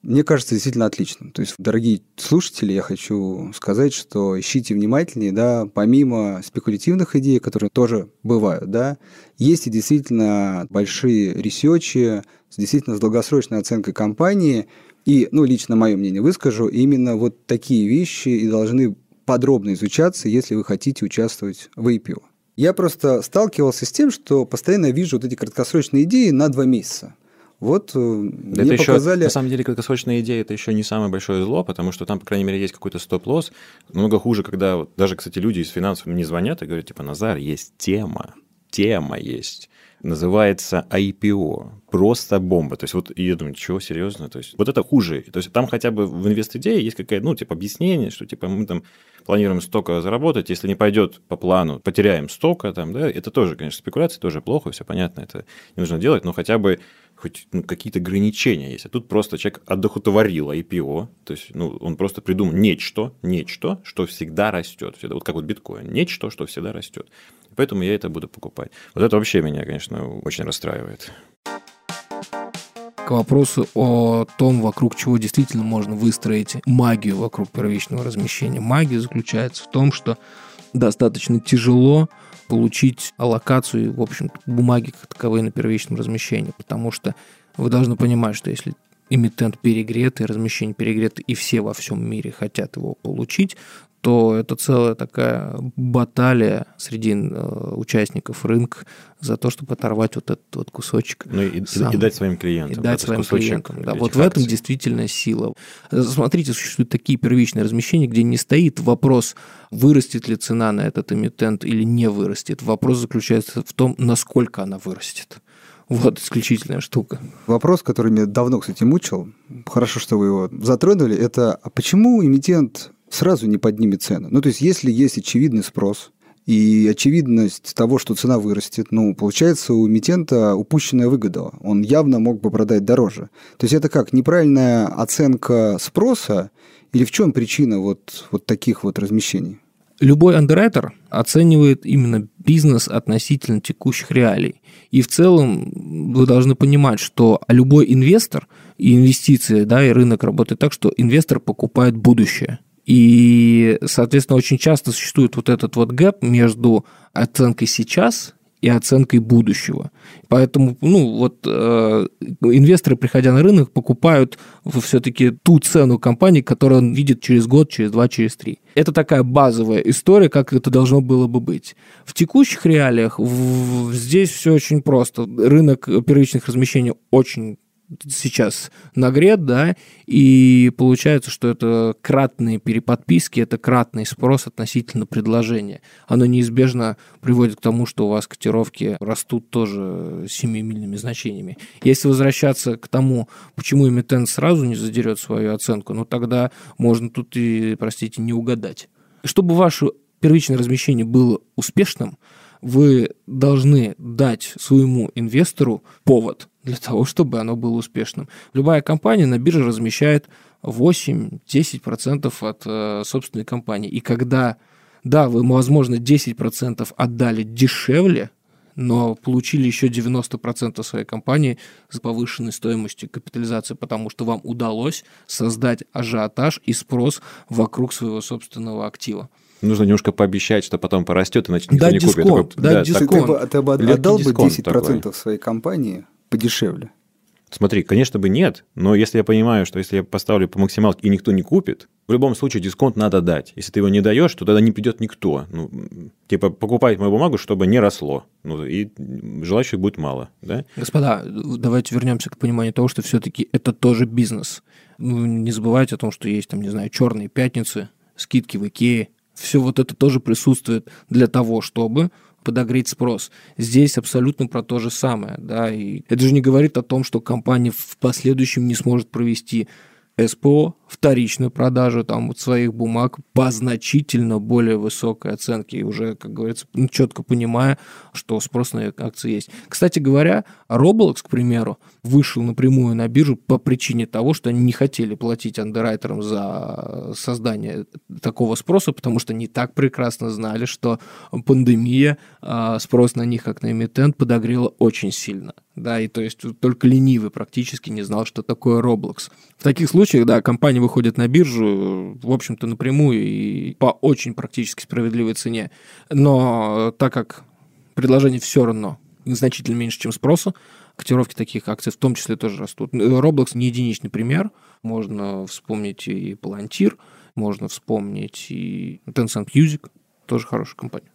мне кажется, действительно отличным. То есть, дорогие слушатели, я хочу сказать, что ищите внимательнее, да, помимо спекулятивных идей, которые тоже бывают, да, есть и действительно большие ресерчи, действительно с долгосрочной оценкой компании, и, ну, лично мое мнение выскажу, именно вот такие вещи и должны подробно изучаться, если вы хотите участвовать в IPO. Я просто сталкивался с тем, что постоянно вижу вот эти краткосрочные идеи на два месяца. Вот э, да мне это показали... Еще, на самом деле, краткосрочная идея – это еще не самое большое зло, потому что там, по крайней мере, есть какой-то стоп-лосс. Много хуже, когда вот, даже, кстати, люди из финансов мне звонят и говорят, типа, Назар, есть тема, тема есть называется IPO. Просто бомба. То есть вот я думаю, чего, серьезно? То есть вот это хуже. То есть там хотя бы в инвест-идее есть какая-то, ну, типа объяснение, что типа мы там планируем столько заработать, если не пойдет по плану, потеряем столько там, да, это тоже, конечно, спекуляции, тоже плохо, все понятно, это не нужно делать, но хотя бы хоть ну, какие-то ограничения есть. А тут просто человек одохотворил IPO, то есть ну, он просто придумал нечто, нечто, что всегда растет. Вот как вот биткоин, нечто, что всегда растет. Поэтому я это буду покупать. Вот это вообще меня, конечно, очень расстраивает. К вопросу о том, вокруг чего действительно можно выстроить магию вокруг первичного размещения. Магия заключается в том, что достаточно тяжело получить аллокацию, в общем бумаги как таковые на первичном размещении, потому что вы должны понимать, что если эмитент перегретый, размещение перегрето, и все во всем мире хотят его получить, то это целая такая баталия среди э, участников рынка за то, чтобы оторвать вот этот вот кусочек. Ну и, сам, и дать своим клиентам. И дать своим клиентам. Да, вот акций. в этом действительно сила. Смотрите, существуют такие первичные размещения, где не стоит вопрос, вырастет ли цена на этот эмитент или не вырастет. Вопрос заключается в том, насколько она вырастет. Вот исключительная штука. Вопрос, который меня давно, кстати, мучил, хорошо, что вы его затронули, это а почему эмитент сразу не поднимет цену. Ну, то есть, если есть очевидный спрос, и очевидность того, что цена вырастет, ну, получается, у эмитента упущенная выгода. Он явно мог бы продать дороже. То есть это как, неправильная оценка спроса или в чем причина вот, вот таких вот размещений? Любой андеррайтер оценивает именно бизнес относительно текущих реалий. И в целом вы должны понимать, что любой инвестор и инвестиции, да, и рынок работает так, что инвестор покупает будущее. И, соответственно, очень часто существует вот этот вот гэп между оценкой сейчас и оценкой будущего. Поэтому, ну, вот э, инвесторы, приходя на рынок, покупают все-таки ту цену компании, которую он видит через год, через два, через три. Это такая базовая история, как это должно было бы быть. В текущих реалиях в, здесь все очень просто. Рынок первичных размещений очень сейчас нагрет, да, и получается, что это кратные переподписки, это кратный спрос относительно предложения. Оно неизбежно приводит к тому, что у вас котировки растут тоже семимильными значениями. Если возвращаться к тому, почему эмитент сразу не задерет свою оценку, ну тогда можно тут и, простите, не угадать. Чтобы ваше первичное размещение было успешным, вы должны дать своему инвестору повод для того, чтобы оно было успешным. Любая компания на бирже размещает 8-10% от э, собственной компании. И когда, да, вы, возможно, 10% отдали дешевле, но получили еще 90% своей компании с повышенной стоимостью капитализации, потому что вам удалось создать ажиотаж и спрос вокруг своего собственного актива. Нужно немножко пообещать, что потом порастет, иначе никто дать не дисконт, купит. Такой, дать да, дисконт. Ты, бы, ты бы отдал бы 10% такой. своей компании подешевле? Смотри, конечно бы нет, но если я понимаю, что если я поставлю по максималке и никто не купит, в любом случае дисконт надо дать. Если ты его не даешь, то тогда не придет никто. Ну, типа покупать мою бумагу, чтобы не росло. Ну, и желающих будет мало. Да? Господа, давайте вернемся к пониманию того, что все-таки это тоже бизнес. Ну, не забывайте о том, что есть там, не знаю, черные пятницы, скидки в Икее, все вот это тоже присутствует для того, чтобы подогреть спрос. Здесь абсолютно про то же самое. Да, и это же не говорит о том, что компания в последующем не сможет провести СПО, вторичную продажу там вот своих бумаг по значительно более высокой оценке и уже, как говорится, ну, четко понимая, что спрос на акции есть. Кстати говоря, Roblox, к примеру, вышел напрямую на биржу по причине того, что они не хотели платить андеррайтерам за создание такого спроса, потому что не так прекрасно знали, что пандемия а, спрос на них как на эмитент подогрела очень сильно. Да, и то есть только ленивый практически не знал, что такое Roblox. В таких случаях, да, компания они выходят на биржу, в общем-то, напрямую и по очень практически справедливой цене. Но так как предложение все равно значительно меньше, чем спроса, котировки таких акций в том числе тоже растут. Roblox не единичный пример. Можно вспомнить и Palantir, можно вспомнить и Tencent Music, тоже хорошая компания.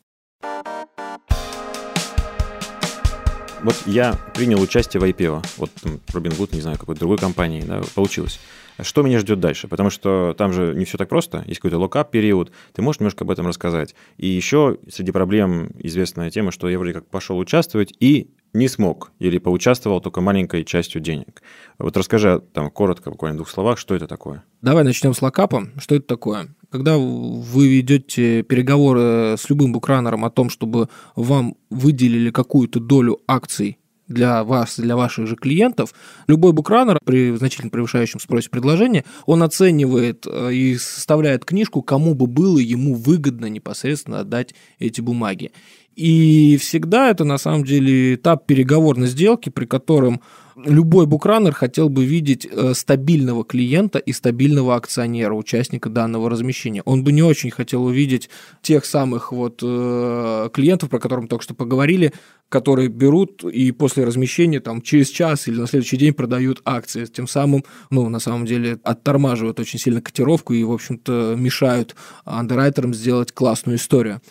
Вот я принял участие в IPO. Вот там, Robinhood, не знаю, какой-то другой компании, да, получилось. Что меня ждет дальше? Потому что там же не все так просто. Есть какой-то локап период. Ты можешь немножко об этом рассказать? И еще среди проблем известная тема, что я вроде как пошел участвовать и не смог или поучаствовал только маленькой частью денег. Вот расскажи там коротко, буквально в двух словах, что это такое. Давай начнем с локапа. Что это такое? Когда вы ведете переговоры с любым букранером о том, чтобы вам выделили какую-то долю акций для вас, для ваших же клиентов, любой букранер при значительно превышающем спросе предложения, он оценивает э, и составляет книжку, кому бы было ему выгодно непосредственно отдать эти бумаги. И всегда это на самом деле этап переговорной сделки, при котором любой букранер хотел бы видеть э, стабильного клиента и стабильного акционера, участника данного размещения. Он бы не очень хотел увидеть тех самых вот э, клиентов, про которых мы только что поговорили, которые берут и после размещения там через час или на следующий день продают акции, тем самым, ну, на самом деле, оттормаживают очень сильно котировку и, в общем-то, мешают андеррайтерам сделать классную историю.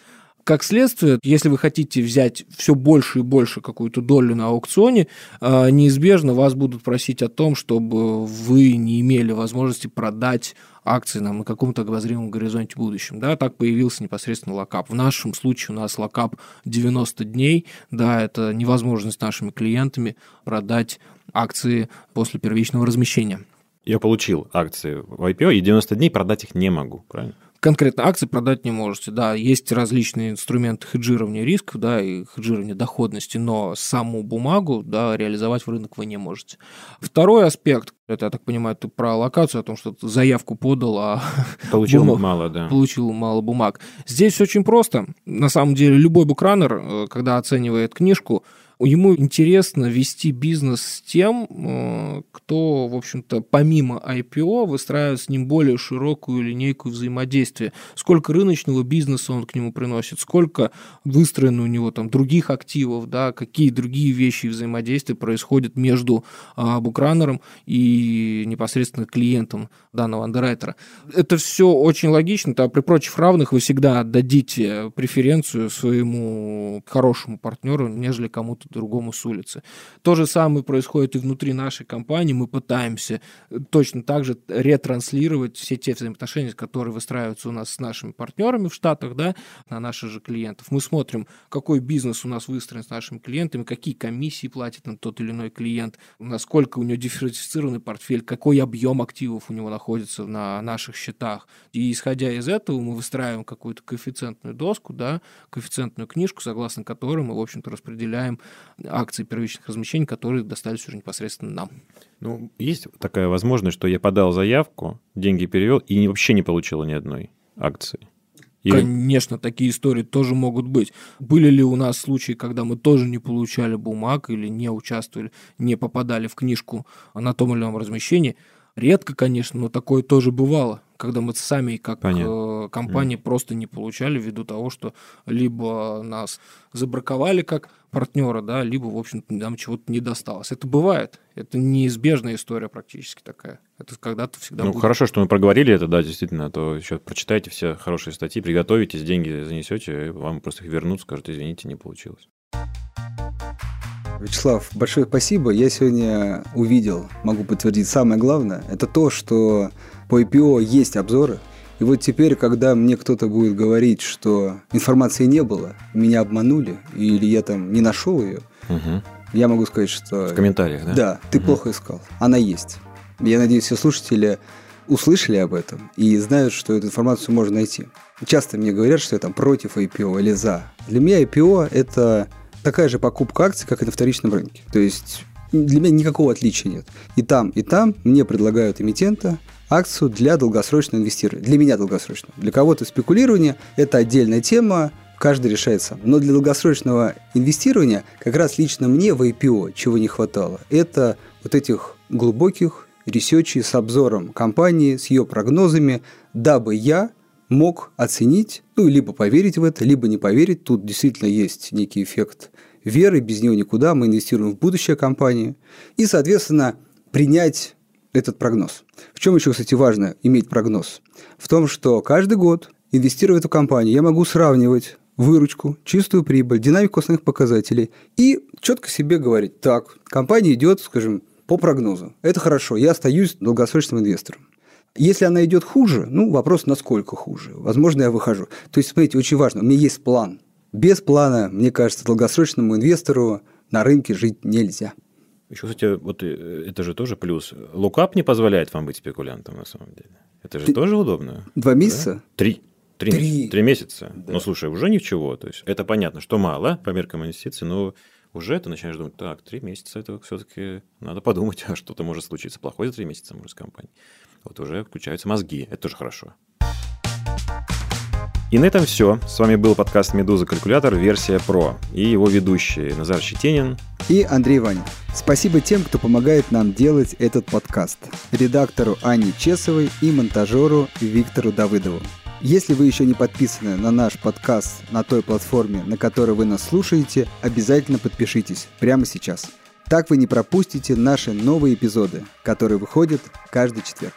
Как следствие, если вы хотите взять все больше и больше какую-то долю на аукционе, а, неизбежно вас будут просить о том, чтобы вы не имели возможности продать акции нам на каком-то обозримом горизонте будущем. Да, так появился непосредственно lock-up. В нашем случае у нас lock-up 90 дней. Да, это невозможность нашими клиентами продать акции после первичного размещения. Я получил акции в IPO, и 90 дней продать их не могу, правильно? Конкретно акции продать не можете. Да, есть различные инструменты хеджирования рисков, да, и хеджирования доходности, но саму бумагу, да, реализовать в рынок вы не можете. Второй аспект, это, я так понимаю, ты про локацию, о том, что ты заявку подал, а [laughs] получил бумаг, мало, да. Получил мало бумаг. Здесь очень просто. На самом деле, любой букранер, э, когда оценивает книжку, ему интересно вести бизнес с тем, э, кто, в общем-то, помимо IPO выстраивает с ним более широкую линейку взаимодействия. Сколько рыночного бизнеса он к нему приносит, сколько выстроено у него там других активов, да, какие другие вещи и взаимодействия происходят между а, букранером и непосредственно клиентом данного андеррайтера. Это все очень логично, то при прочих равных вы всегда отдадите преференцию своему хорошему партнеру, нежели кому-то другому с улицы. То же самое происходит и внутри нашей компании. Мы пытаемся точно так же ретранслировать все те взаимоотношения, которые выстраиваются у нас с нашими партнерами в Штатах, да, на наших же клиентов. Мы смотрим, какой бизнес у нас выстроен с нашими клиентами, какие комиссии платит нам тот или иной клиент, насколько у него дифференцированный портфель, какой объем активов у него находится на наших счетах. И исходя из этого мы выстраиваем какую-то коэффициентную доску, да, коэффициентную книжку, согласно которой мы, в общем-то, распределяем акции первичных размещений, которые достались уже непосредственно нам. Ну, есть такая возможность, что я подал заявку, деньги перевел и вообще не получил ни одной акции. Или... Конечно, такие истории тоже могут быть. Были ли у нас случаи, когда мы тоже не получали бумаг или не участвовали, не попадали в книжку на том или ином размещении? Редко, конечно, но такое тоже бывало, когда мы сами как Понятно. Э, компания mm. просто не получали ввиду того, что либо нас забраковали как партнера, да, либо, в общем-то, нам чего-то не досталось. Это бывает. Это неизбежная история практически такая. Это когда-то всегда Ну, будет. хорошо, что мы проговорили это, да, действительно, а то еще прочитайте все хорошие статьи, приготовитесь, деньги занесете, вам просто их вернут, скажут, извините, не получилось. Вячеслав, большое спасибо. Я сегодня увидел, могу подтвердить, самое главное, это то, что по IPO есть обзоры. И вот теперь, когда мне кто-то будет говорить, что информации не было, меня обманули, или я там не нашел ее, угу. я могу сказать, что... В комментариях, да? Да, ты угу. плохо искал. Она есть. Я надеюсь, все слушатели услышали об этом и знают, что эту информацию можно найти. Часто мне говорят, что я там против IPO или за. Для меня IPO – это такая же покупка акций, как и на вторичном рынке. То есть для меня никакого отличия нет. И там, и там мне предлагают эмитента акцию для долгосрочного инвестирования. Для меня долгосрочного. Для кого-то спекулирование – это отдельная тема, каждый решает сам. Но для долгосрочного инвестирования как раз лично мне в IPO чего не хватало. Это вот этих глубоких research ей с обзором компании, с ее прогнозами, дабы я мог оценить, ну, либо поверить в это, либо не поверить. Тут действительно есть некий эффект веры, без него никуда. Мы инвестируем в будущее компании. И, соответственно, принять этот прогноз. В чем еще, кстати, важно иметь прогноз? В том, что каждый год, инвестируя в эту компанию, я могу сравнивать выручку, чистую прибыль, динамику основных показателей и четко себе говорить, так, компания идет, скажем, по прогнозу. Это хорошо, я остаюсь долгосрочным инвестором. Если она идет хуже, ну, вопрос, насколько хуже. Возможно, я выхожу. То есть, смотрите, очень важно, у меня есть план. Без плана, мне кажется, долгосрочному инвестору на рынке жить нельзя. Еще, кстати, вот э, это же тоже плюс. Лукап не позволяет вам быть спекулянтом, на самом деле. Это же Ты... тоже удобно. Два месяца? Да? Три. Три, Три. Месяца. Три месяца. Да. Ну, слушай, уже ничего. То есть, это понятно, что мало по меркам инвестиций, но уже ты начинаешь думать, так, три месяца это все-таки надо подумать, [laughs] а что-то может случиться плохое за три месяца, может, с компанией вот уже включаются мозги. Это тоже хорошо. И на этом все. С вами был подкаст «Медуза Калькулятор. Версия Про» и его ведущие Назар Щетинин и Андрей Ванин. Спасибо тем, кто помогает нам делать этот подкаст. Редактору Анне Чесовой и монтажеру Виктору Давыдову. Если вы еще не подписаны на наш подкаст на той платформе, на которой вы нас слушаете, обязательно подпишитесь прямо сейчас. Так вы не пропустите наши новые эпизоды, которые выходят каждый четверг.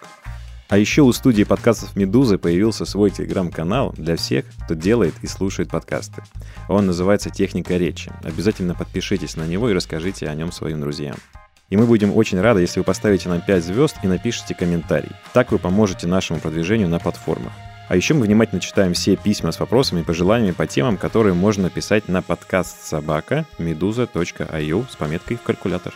А еще у студии подкастов «Медузы» появился свой телеграм-канал для всех, кто делает и слушает подкасты. Он называется «Техника речи». Обязательно подпишитесь на него и расскажите о нем своим друзьям. И мы будем очень рады, если вы поставите нам 5 звезд и напишите комментарий. Так вы поможете нашему продвижению на платформах. А еще мы внимательно читаем все письма с вопросами и пожеланиями по темам, которые можно писать на подкаст собака meduza.io с пометкой в калькулятор.